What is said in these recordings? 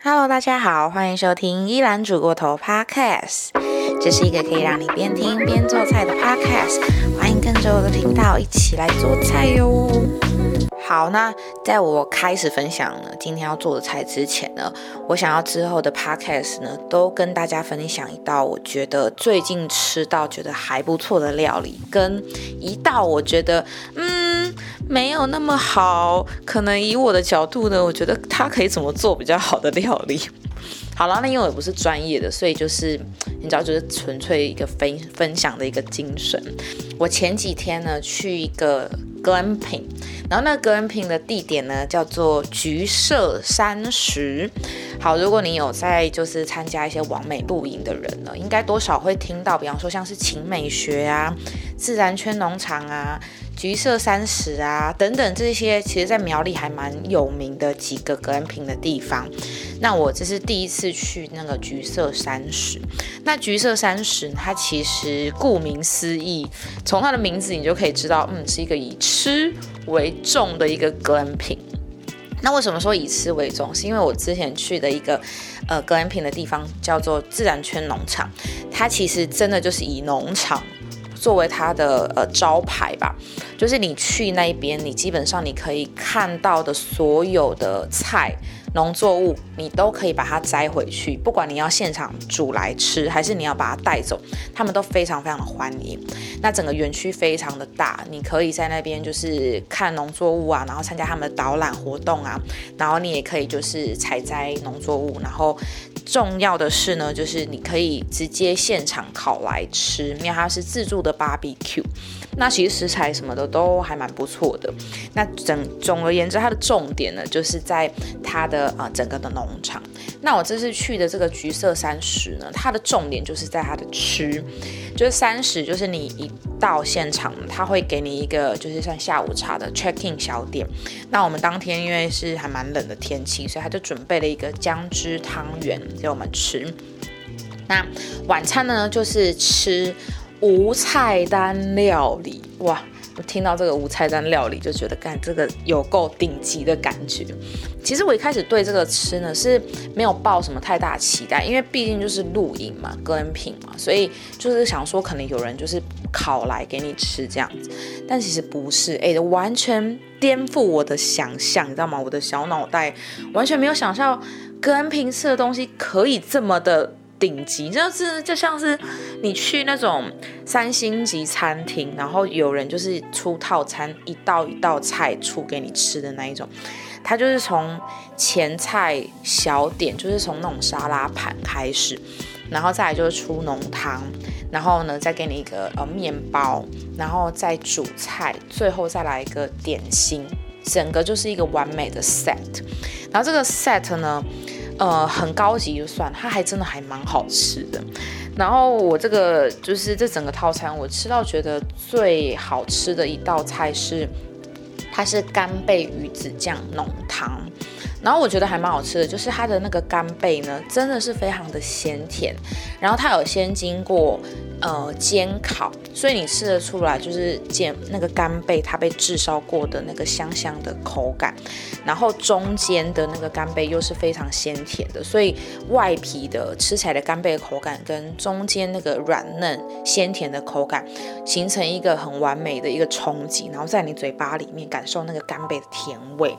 Hello，大家好，欢迎收听依兰煮过头 Podcast。这是一个可以让你边听边做菜的 Podcast，欢迎跟着我的频道一起来做菜哟。好，那在我开始分享呢今天要做的菜之前呢，我想要之后的 Podcast 呢，都跟大家分享一道我觉得最近吃到觉得还不错的料理，跟一道我觉得嗯没有那么好，可能以我的角度呢，我觉得它可以怎么做比较好的料理。好了，那因为我不是专业的，所以就是你知道，就是纯粹一个分分享的一个精神。我前几天呢去一个 glamping，然后那个 glamping 的地点呢叫做橘色山石。好，如果你有在就是参加一些完美露营的人呢，应该多少会听到，比方说像是晴美学啊、自然圈农场啊。橘色山石啊，等等这些，其实在苗栗还蛮有名的几个格兰平的地方。那我这是第一次去那个橘色山石。那橘色山石，它其实顾名思义，从它的名字你就可以知道，嗯，是一个以吃为重的一个格兰平。那为什么说以吃为重？是因为我之前去的一个呃格兰平的地方叫做自然圈农场，它其实真的就是以农场。作为它的呃招牌吧，就是你去那边，你基本上你可以看到的所有的菜。农作物你都可以把它摘回去，不管你要现场煮来吃，还是你要把它带走，他们都非常非常的欢迎。那整个园区非常的大，你可以在那边就是看农作物啊，然后参加他们的导览活动啊，然后你也可以就是采摘农作物，然后重要的是呢，就是你可以直接现场烤来吃，因为它是自助的 barbecue。那其实食材什么的都还蛮不错的。那整总而言之，它的重点呢，就是在它的啊整个的农场。那我这次去的这个橘色山石呢，它的重点就是在它的吃，就是三十，就是你一到现场，他会给你一个就是像下午茶的 checking 小点。那我们当天因为是还蛮冷的天气，所以他就准备了一个姜汁汤圆给我们吃。那晚餐呢，就是吃。无菜单料理哇！我听到这个无菜单料理就觉得，干这个有够顶级的感觉。其实我一开始对这个吃呢是没有抱什么太大期待，因为毕竟就是露营嘛，个人品嘛，所以就是想说可能有人就是烤来给你吃这样子。但其实不是，哎，完全颠覆我的想象，你知道吗？我的小脑袋完全没有想象个人品吃的东西可以这么的。顶级就是就像是你去那种三星级餐厅，然后有人就是出套餐，一道一道菜出给你吃的那一种。它就是从前菜小点，就是从那种沙拉盘开始，然后再来就是出浓汤，然后呢再给你一个呃面包，然后再主菜，最后再来一个点心，整个就是一个完美的 set。然后这个 set 呢。呃，很高级就算，它还真的还蛮好吃的。然后我这个就是这整个套餐，我吃到觉得最好吃的一道菜是，它是干贝鱼子酱浓汤。然后我觉得还蛮好吃的，就是它的那个干贝呢，真的是非常的鲜甜。然后它有先经过。呃，煎烤，所以你吃得出来，就是煎那个干贝，它被炙烧过的那个香香的口感，然后中间的那个干贝又是非常鲜甜的，所以外皮的吃起来的干贝的口感跟中间那个软嫩鲜甜的口感，形成一个很完美的一个冲击，然后在你嘴巴里面感受那个干贝的甜味，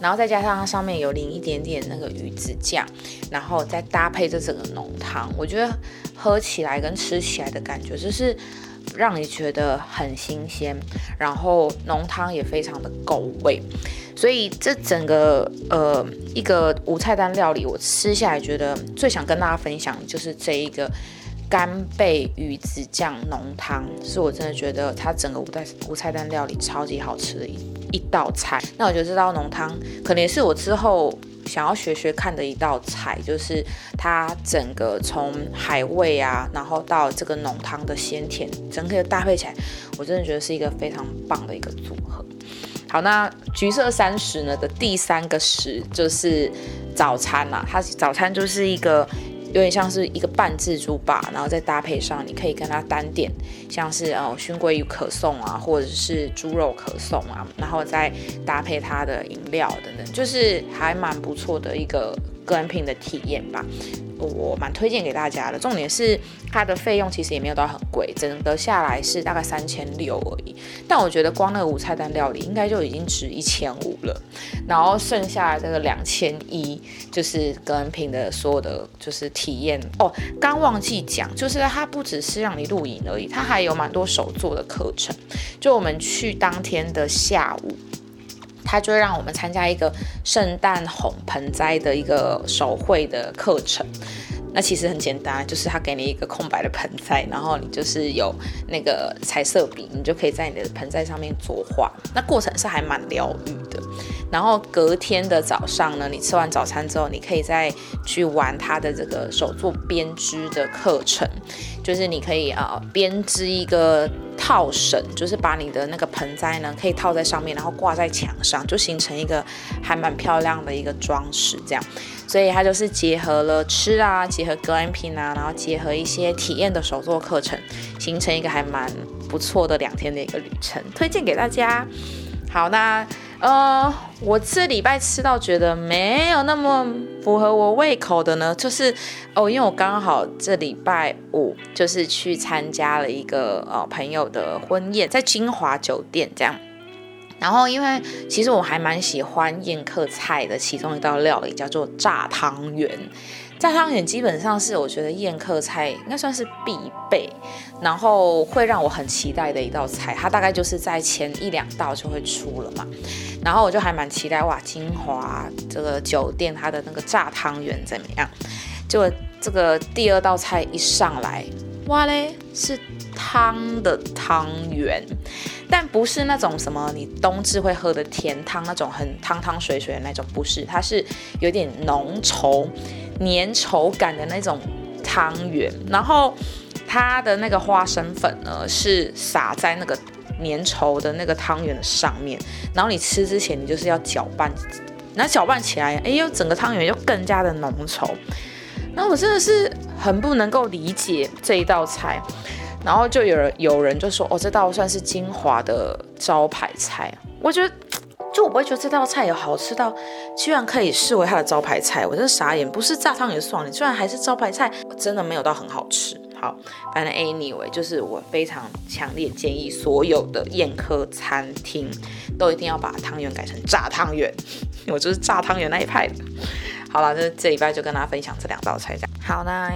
然后再加上它上面有淋一点点那个鱼子酱，然后再搭配这整个浓汤，我觉得。喝起来跟吃起来的感觉，就是让你觉得很新鲜，然后浓汤也非常的够味，所以这整个呃一个无菜单料理，我吃下来觉得最想跟大家分享就是这一个干贝鱼子酱浓汤，是我真的觉得它整个无菜无菜单料理超级好吃的一一道菜。那我觉得这道浓汤可能也是我之后。想要学学看的一道菜，就是它整个从海味啊，然后到这个浓汤的鲜甜，整个搭配起来，我真的觉得是一个非常棒的一个组合。好，那橘色三十呢的第三个十就是早餐啦，它早餐就是一个。有点像是一个半自助吧，然后再搭配上，你可以跟它单点，像是呃熏鲑鱼可颂啊，或者是猪肉可颂啊，然后再搭配它的饮料等等，就是还蛮不错的一个个人品的体验吧。我蛮推荐给大家的，重点是它的费用其实也没有到很贵，整个下来是大概三千六而已。但我觉得光那个五菜单料理应该就已经值一千五了，然后剩下这个两千一就是跟品的所有的就是体验哦。刚忘记讲，就是它不只是让你露营而已，它还有蛮多手做的课程。就我们去当天的下午。他就会让我们参加一个圣诞红盆栽的一个手绘的课程。那其实很简单，就是他给你一个空白的盆栽，然后你就是有那个彩色笔，你就可以在你的盆栽上面作画。那过程是还蛮疗愈的。然后隔天的早上呢，你吃完早餐之后，你可以再去玩他的这个手作编织的课程，就是你可以啊编织一个。套绳就是把你的那个盆栽呢，可以套在上面，然后挂在墙上，就形成一个还蛮漂亮的一个装饰。这样，所以它就是结合了吃啊，结合格兰品啊，然后结合一些体验的手作课程，形成一个还蛮不错的两天的一个旅程，推荐给大家。好，那。呃，我这礼拜吃到觉得没有那么符合我胃口的呢，就是哦，因为我刚好这礼拜五就是去参加了一个呃朋友的婚宴，在金华酒店这样，然后因为其实我还蛮喜欢宴客菜的，其中一道料理叫做炸汤圆。炸汤圆基本上是我觉得宴客菜应该算是必备，然后会让我很期待的一道菜。它大概就是在前一两道就会出了嘛，然后我就还蛮期待哇，金华这个酒店它的那个炸汤圆怎么样？就这个第二道菜一上来，哇嘞，是汤的汤圆，但不是那种什么你冬至会喝的甜汤那种很汤汤水水的那种，不是，它是有点浓稠。粘稠感的那种汤圆，然后它的那个花生粉呢是撒在那个粘稠的那个汤圆的上面，然后你吃之前你就是要搅拌，那搅拌起来，哎呦，整个汤圆就更加的浓稠。那我真的是很不能够理解这一道菜，然后就有人有人就说，哦，这道算是金华的招牌菜，我觉得。就我不会觉得这道菜有好吃到，居然可以视为它的招牌菜，我真是傻眼。不是炸汤圆算了，居然还是招牌菜，真的没有到很好吃。好，反正 anyway，就是我非常强烈建议所有的宴客餐厅都一定要把汤圆改成炸汤圆，我就是炸汤圆那一派的。好了，这这礼拜就跟大家分享这两道菜，这样。好，那。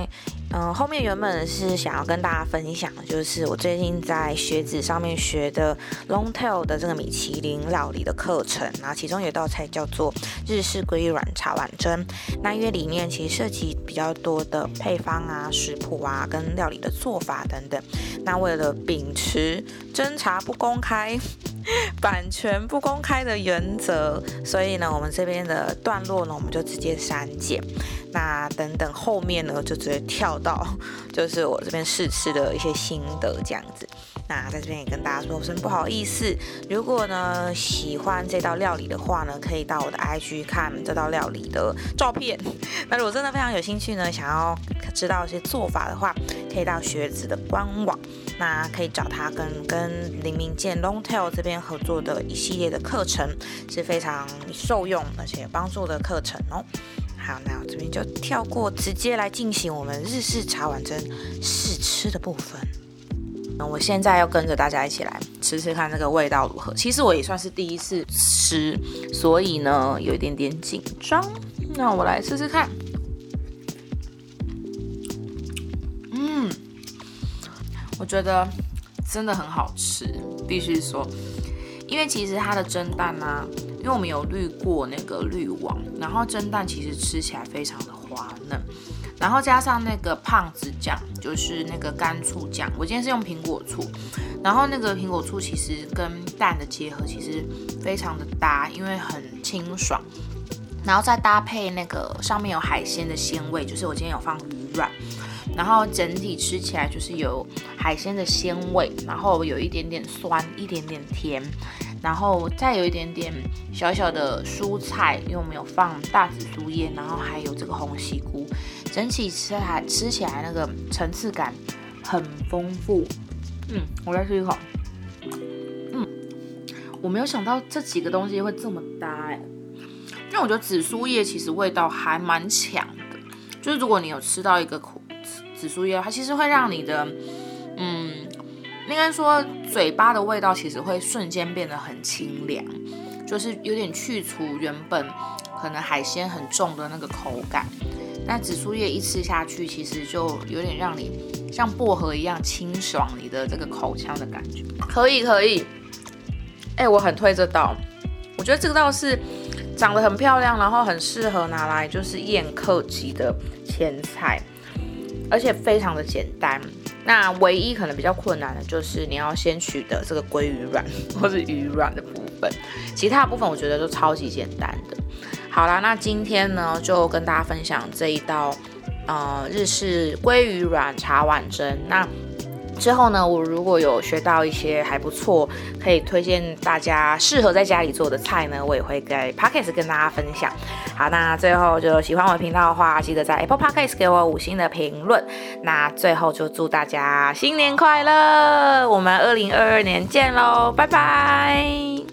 嗯，后面原本是想要跟大家分享，就是我最近在学子上面学的 Long Tail 的这个米其林料理的课程，然后其中有一道菜叫做日式鲑鱼卵茶碗蒸。那因为里面其实涉及比较多的配方啊、食谱啊、跟料理的做法等等。那为了秉持侦查不公开、版权不公开的原则，所以呢，我们这边的段落呢，我们就直接删减。那等等后面呢，就直接跳到就是我这边试吃的一些心得这样子。那在这边也跟大家说声不好意思。如果呢喜欢这道料理的话呢，可以到我的 IG 看这道料理的照片。那如果真的非常有兴趣呢，想要知道一些做法的话，可以到学子的官网，那可以找他跟跟林明健 Longtail 这边合作的一系列的课程，是非常受用而且有帮助的课程哦。好，那我这边就跳过，直接来进行我们日式茶碗蒸试吃的部分。那我现在要跟着大家一起来吃吃看，这个味道如何？其实我也算是第一次吃，所以呢有一点点紧张。那我来试试看。我觉得真的很好吃，必须说，因为其实它的蒸蛋呢。因为我们有滤过那个滤网，然后蒸蛋其实吃起来非常的滑嫩，然后加上那个胖子酱，就是那个干醋酱，我今天是用苹果醋，然后那个苹果醋其实跟蛋的结合其实非常的搭，因为很清爽，然后再搭配那个上面有海鲜的鲜味，就是我今天有放鱼软，然后整体吃起来就是有海鲜的鲜味，然后有一点点酸，一点点甜。然后再有一点点小小的蔬菜，因为我们有放大紫苏叶，然后还有这个红西菇，整体吃还吃起来那个层次感很丰富。嗯，我再吃一口。嗯，我没有想到这几个东西会这么搭哎，因为我觉得紫苏叶其实味道还蛮强的，就是如果你有吃到一个苦紫苏叶，它其实会让你的，嗯，应该说嘴巴的味道其实会瞬间变得很清凉，就是有点去除原本可能海鲜很重的那个口感。那紫苏叶一吃下去，其实就有点让你像薄荷一样清爽你的这个口腔的感觉。可以可以，哎，我很推这道，我觉得这个道是。长得很漂亮，然后很适合拿来就是宴客级的前菜，而且非常的简单。那唯一可能比较困难的就是你要先取得这个鲑鱼卵或是鱼卵的部分，其他部分我觉得都超级简单的。好啦，那今天呢就跟大家分享这一道呃日式鲑鱼卵茶碗蒸。那之后呢，我如果有学到一些还不错，可以推荐大家适合在家里做的菜呢，我也会在 Podcast 跟大家分享。好，那最后就喜欢我的频道的话，记得在 Apple Podcast 给我五星的评论。那最后就祝大家新年快乐，我们二零二二年见喽，拜拜。